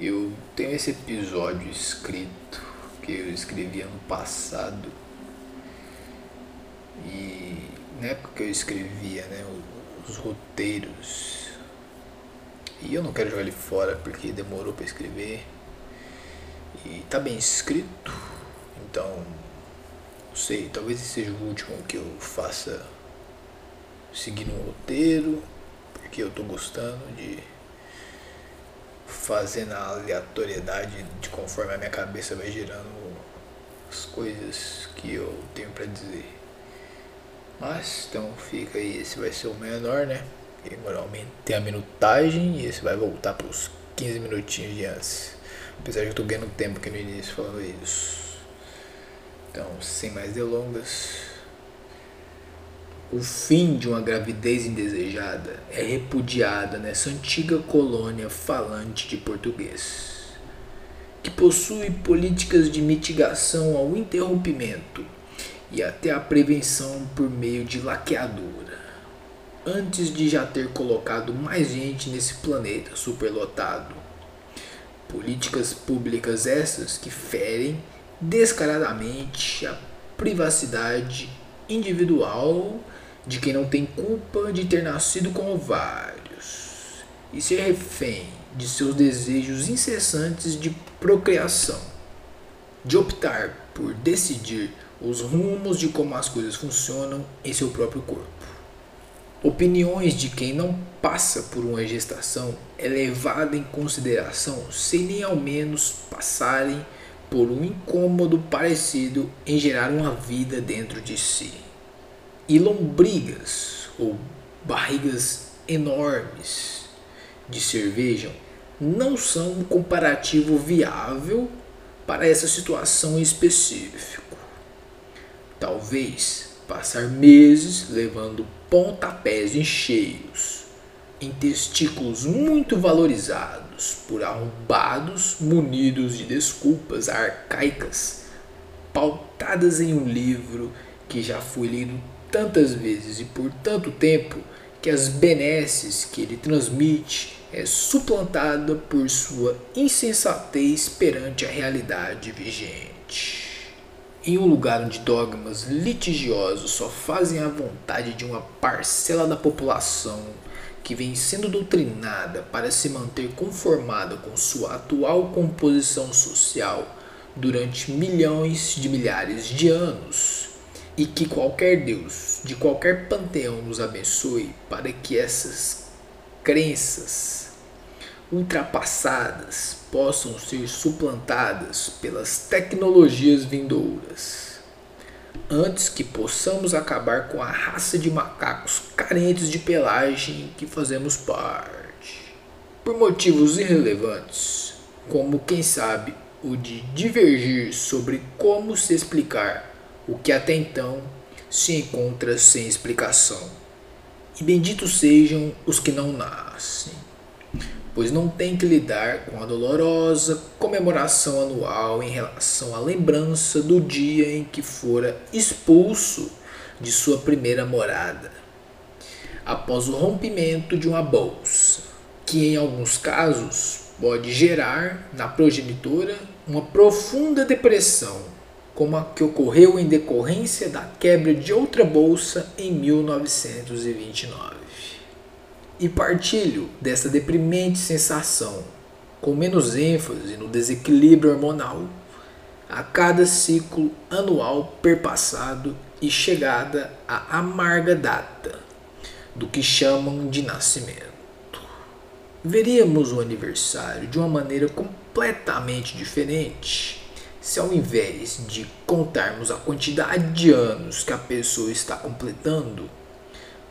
Eu tenho esse episódio escrito que eu escrevi ano passado. E na época que eu escrevia né, os, os roteiros, e eu não quero jogar ele fora porque demorou para escrever, e tá bem escrito, então não sei, talvez esse seja o último que eu faça seguindo um roteiro, porque eu tô gostando de fazer na aleatoriedade de conforme a minha cabeça vai girando as coisas que eu tenho para dizer. Mas então fica aí, esse vai ser o menor, né? E moralmente tem a minutagem e esse vai voltar para os 15 minutinhos de antes. Apesar de eu tô ganhando tempo aqui no início falando isso. Então, sem mais delongas, o fim de uma gravidez indesejada é repudiada nessa antiga colônia falante de português, que possui políticas de mitigação ao interrompimento e até a prevenção por meio de laqueadura, antes de já ter colocado mais gente nesse planeta superlotado. Políticas públicas essas que ferem descaradamente a privacidade individual de quem não tem culpa de ter nascido com ovários e ser refém de seus desejos incessantes de procriação, de optar por decidir os rumos de como as coisas funcionam em seu próprio corpo. Opiniões de quem não passa por uma gestação é levada em consideração sem nem ao menos passarem por um incômodo parecido em gerar uma vida dentro de si e lombrigas ou barrigas enormes de cerveja não são um comparativo viável para essa situação em específico. Talvez passar meses levando pontapés em cheios em testículos muito valorizados por arrombados munidos de desculpas arcaicas pautadas em um livro que já foi lido tantas vezes e por tanto tempo que as benesses que ele transmite é suplantada por sua insensatez perante a realidade vigente. Em um lugar onde dogmas litigiosos só fazem a vontade de uma parcela da população que vem sendo doutrinada para se manter conformada com sua atual composição social durante milhões de milhares de anos, e que qualquer Deus de qualquer panteão nos abençoe para que essas crenças ultrapassadas possam ser suplantadas pelas tecnologias vindouras. Antes que possamos acabar com a raça de macacos carentes de pelagem que fazemos parte. Por motivos irrelevantes, como quem sabe o de divergir sobre como se explicar o que até então se encontra sem explicação. E benditos sejam os que não nascem, pois não têm que lidar com a dolorosa comemoração anual em relação à lembrança do dia em que fora expulso de sua primeira morada, após o rompimento de uma bolsa, que em alguns casos pode gerar na progenitora uma profunda depressão como a que ocorreu em decorrência da quebra de outra bolsa em 1929. E partilho dessa deprimente sensação, com menos ênfase no desequilíbrio hormonal, a cada ciclo anual perpassado e chegada à amarga data do que chamam de nascimento. Veríamos o aniversário de uma maneira completamente diferente se ao invés de contarmos a quantidade de anos que a pessoa está completando,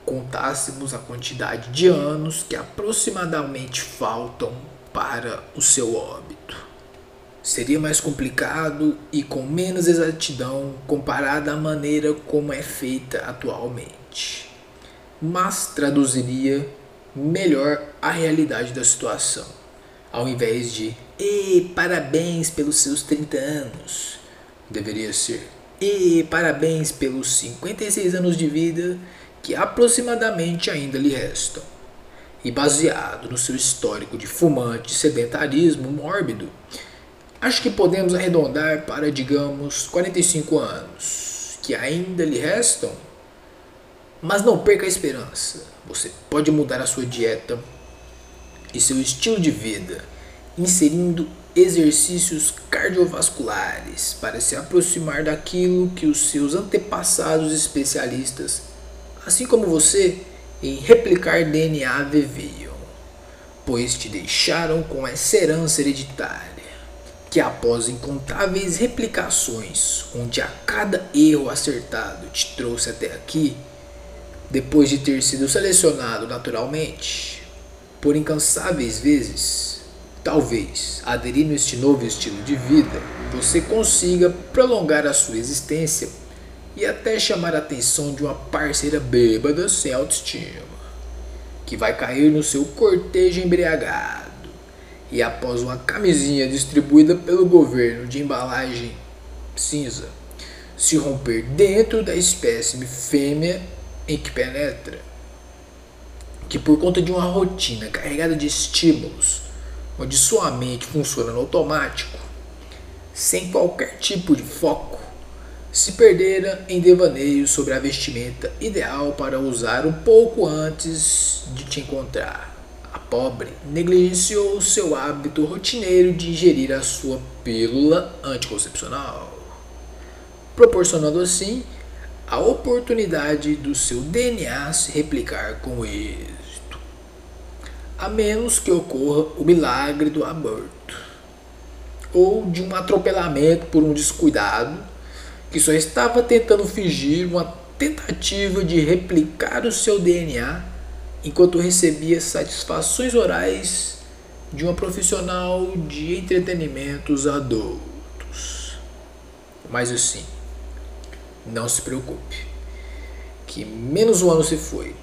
contássemos a quantidade de anos que aproximadamente faltam para o seu óbito. Seria mais complicado e com menos exatidão comparada à maneira como é feita atualmente, mas traduziria melhor a realidade da situação, ao invés de e parabéns pelos seus 30 anos. Deveria ser. E parabéns pelos 56 anos de vida que aproximadamente ainda lhe restam. E baseado no seu histórico de fumante sedentarismo mórbido, acho que podemos arredondar para, digamos, 45 anos, que ainda lhe restam. Mas não perca a esperança. Você pode mudar a sua dieta e seu estilo de vida, inserindo exercícios cardiovasculares para se aproximar daquilo que os seus antepassados especialistas, assim como você, em replicar DNA viviam, pois te deixaram com essa herança hereditária, que após incontáveis replicações, onde a cada erro acertado te trouxe até aqui, depois de ter sido selecionado naturalmente, por incansáveis vezes, talvez, aderindo a este novo estilo de vida, você consiga prolongar a sua existência e até chamar a atenção de uma parceira bêbada sem autoestima, que vai cair no seu cortejo embriagado. E após uma camisinha distribuída pelo governo de embalagem cinza se romper dentro da espécime fêmea em que penetra, que por conta de uma rotina carregada de estímulos, onde sua mente funciona no automático, sem qualquer tipo de foco, se perdera em devaneios sobre a vestimenta ideal para usar um pouco antes de te encontrar. A pobre negligenciou seu hábito rotineiro de ingerir a sua pílula anticoncepcional, proporcionando assim a oportunidade do seu DNA se replicar com êxito, a menos que ocorra o milagre do aborto ou de um atropelamento por um descuidado que só estava tentando fingir uma tentativa de replicar o seu DNA enquanto recebia satisfações orais de uma profissional de entretenimentos adultos. Mas assim, não se preocupe, que menos um ano se foi.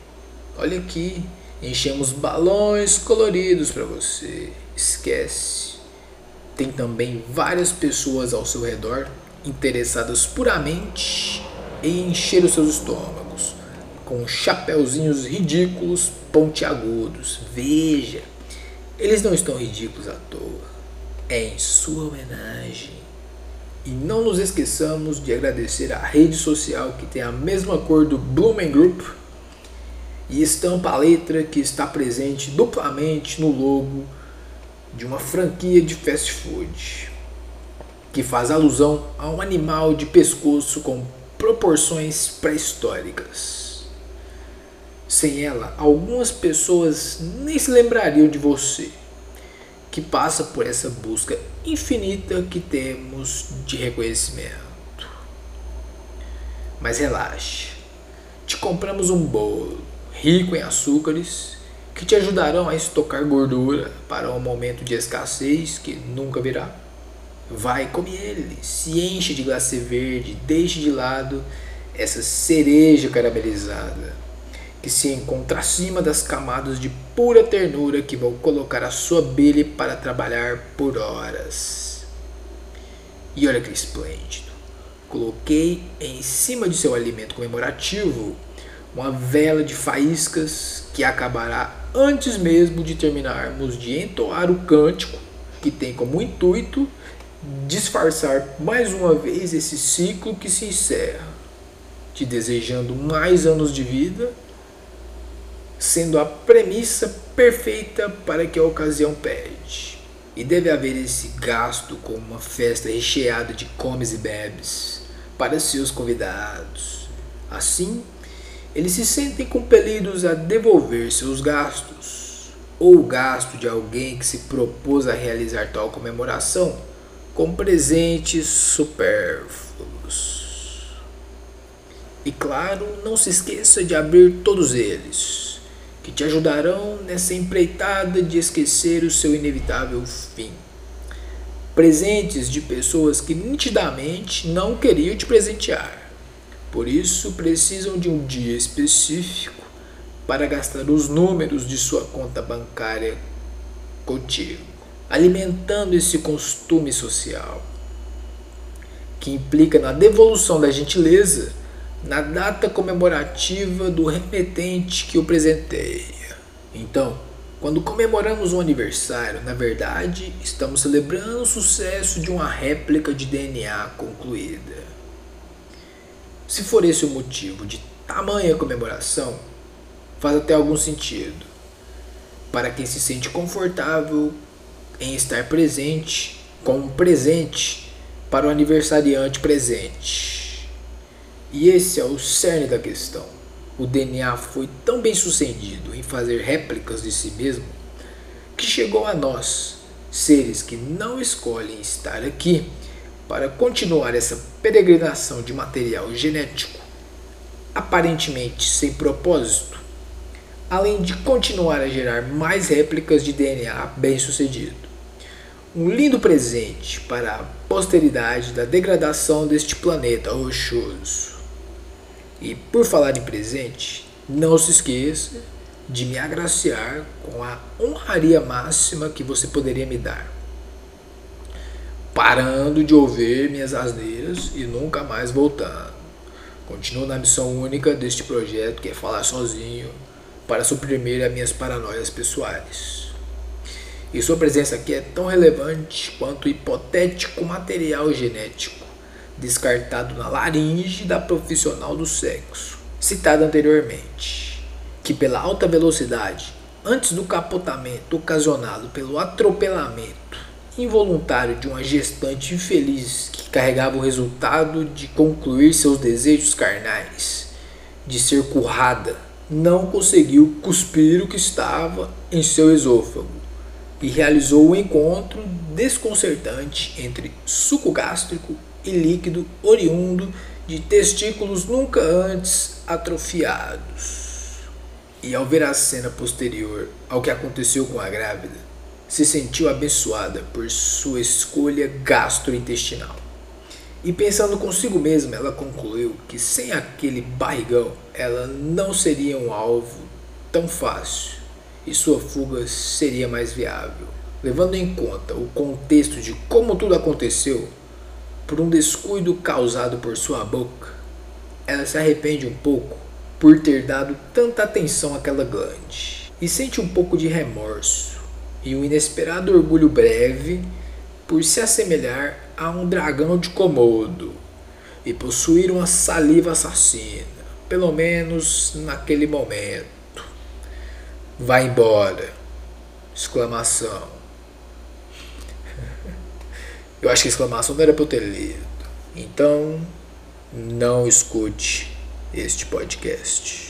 Olha aqui, enchemos balões coloridos para você. Esquece. Tem também várias pessoas ao seu redor interessadas puramente em encher os seus estômagos com chapeuzinhos ridículos pontiagudos. Veja, eles não estão ridículos à toa. É em sua homenagem. E não nos esqueçamos de agradecer a rede social que tem a mesma cor do Blumen Group e estampa a letra que está presente duplamente no logo de uma franquia de fast food que faz alusão a um animal de pescoço com proporções pré-históricas. Sem ela, algumas pessoas nem se lembrariam de você, que passa por essa busca infinita que temos de reconhecimento. Mas relaxe, te compramos um bolo rico em açúcares que te ajudarão a estocar gordura para um momento de escassez que nunca virá. Vai, come ele, se enche de glacê verde, deixe de lado essa cereja caramelizada que se encontra acima das camadas de pura ternura que vão colocar a sua bile para trabalhar por horas. E olha que esplêndido! Coloquei em cima de seu alimento comemorativo uma vela de faíscas que acabará antes mesmo de terminarmos de entoar o cântico que tem como intuito disfarçar mais uma vez esse ciclo que se encerra, te desejando mais anos de vida, sendo a premissa perfeita para que a ocasião pede. E deve haver esse gasto com uma festa recheada de comes e bebes para seus convidados. Assim, eles se sentem compelidos a devolver seus gastos, ou o gasto de alguém que se propôs a realizar tal comemoração com presentes supérfluos. E claro, não se esqueça de abrir todos eles, que te ajudarão nessa empreitada de esquecer o seu inevitável fim. Presentes de pessoas que nitidamente não queriam te presentear. Por isso, precisam de um dia específico para gastar os números de sua conta bancária contigo alimentando esse costume social, que implica na devolução da gentileza na data comemorativa do remetente que o presenteia. Então, Quando comemoramos um aniversário, na verdade, estamos celebrando o sucesso de uma réplica de DNA concluída. Se for esse o motivo de tamanha comemoração, faz até algum sentido. Para quem se sente confortável em estar presente com um presente para o aniversariante presente. E esse é o cerne da questão o DNA foi tão bem sucedido em fazer réplicas de si mesmo que chegou a nós, seres que não escolhem estar aqui para continuar essa peregrinação de material genético, aparentemente sem propósito, além de continuar a gerar mais réplicas de DNA bem-sucedido. Um lindo presente para a posteridade da degradação deste planeta rochoso. E por falar em presente, não se esqueça de me agraciar com a honraria máxima que você poderia me dar. Parando de ouvir minhas asneiras e nunca mais voltando. Continuo na missão única deste projeto que é falar sozinho para suprimir as minhas paranoias pessoais. E sua presença aqui é tão relevante quanto o hipotético material genético descartado na laringe da profissional do sexo, citada anteriormente, que pela alta velocidade, antes do capotamento ocasionado pelo atropelamento involuntário de uma gestante infeliz que carregava o resultado de concluir seus desejos carnais, de ser currada, não conseguiu cuspir o que estava em seu esôfago e realizou o um encontro desconcertante entre suco gástrico e líquido oriundo de testículos nunca antes atrofiados. E ao ver a cena posterior ao que aconteceu com a grávida, se sentiu abençoada por sua escolha gastrointestinal. E pensando consigo mesma, ela concluiu que sem aquele barrigão ela não seria um alvo tão fácil e sua fuga seria mais viável. Levando em conta o contexto de como tudo aconteceu, por um descuido causado por sua boca, ela se arrepende um pouco por ter dado tanta atenção àquela glande e sente um pouco de remorso e um inesperado orgulho breve por se assemelhar a um dragão de Komodo e possuir uma saliva assassina, pelo menos naquele momento. Vai embora! Exclamação. Eu acho que a exclamação não era para eu ter lido. Então, não escute este podcast.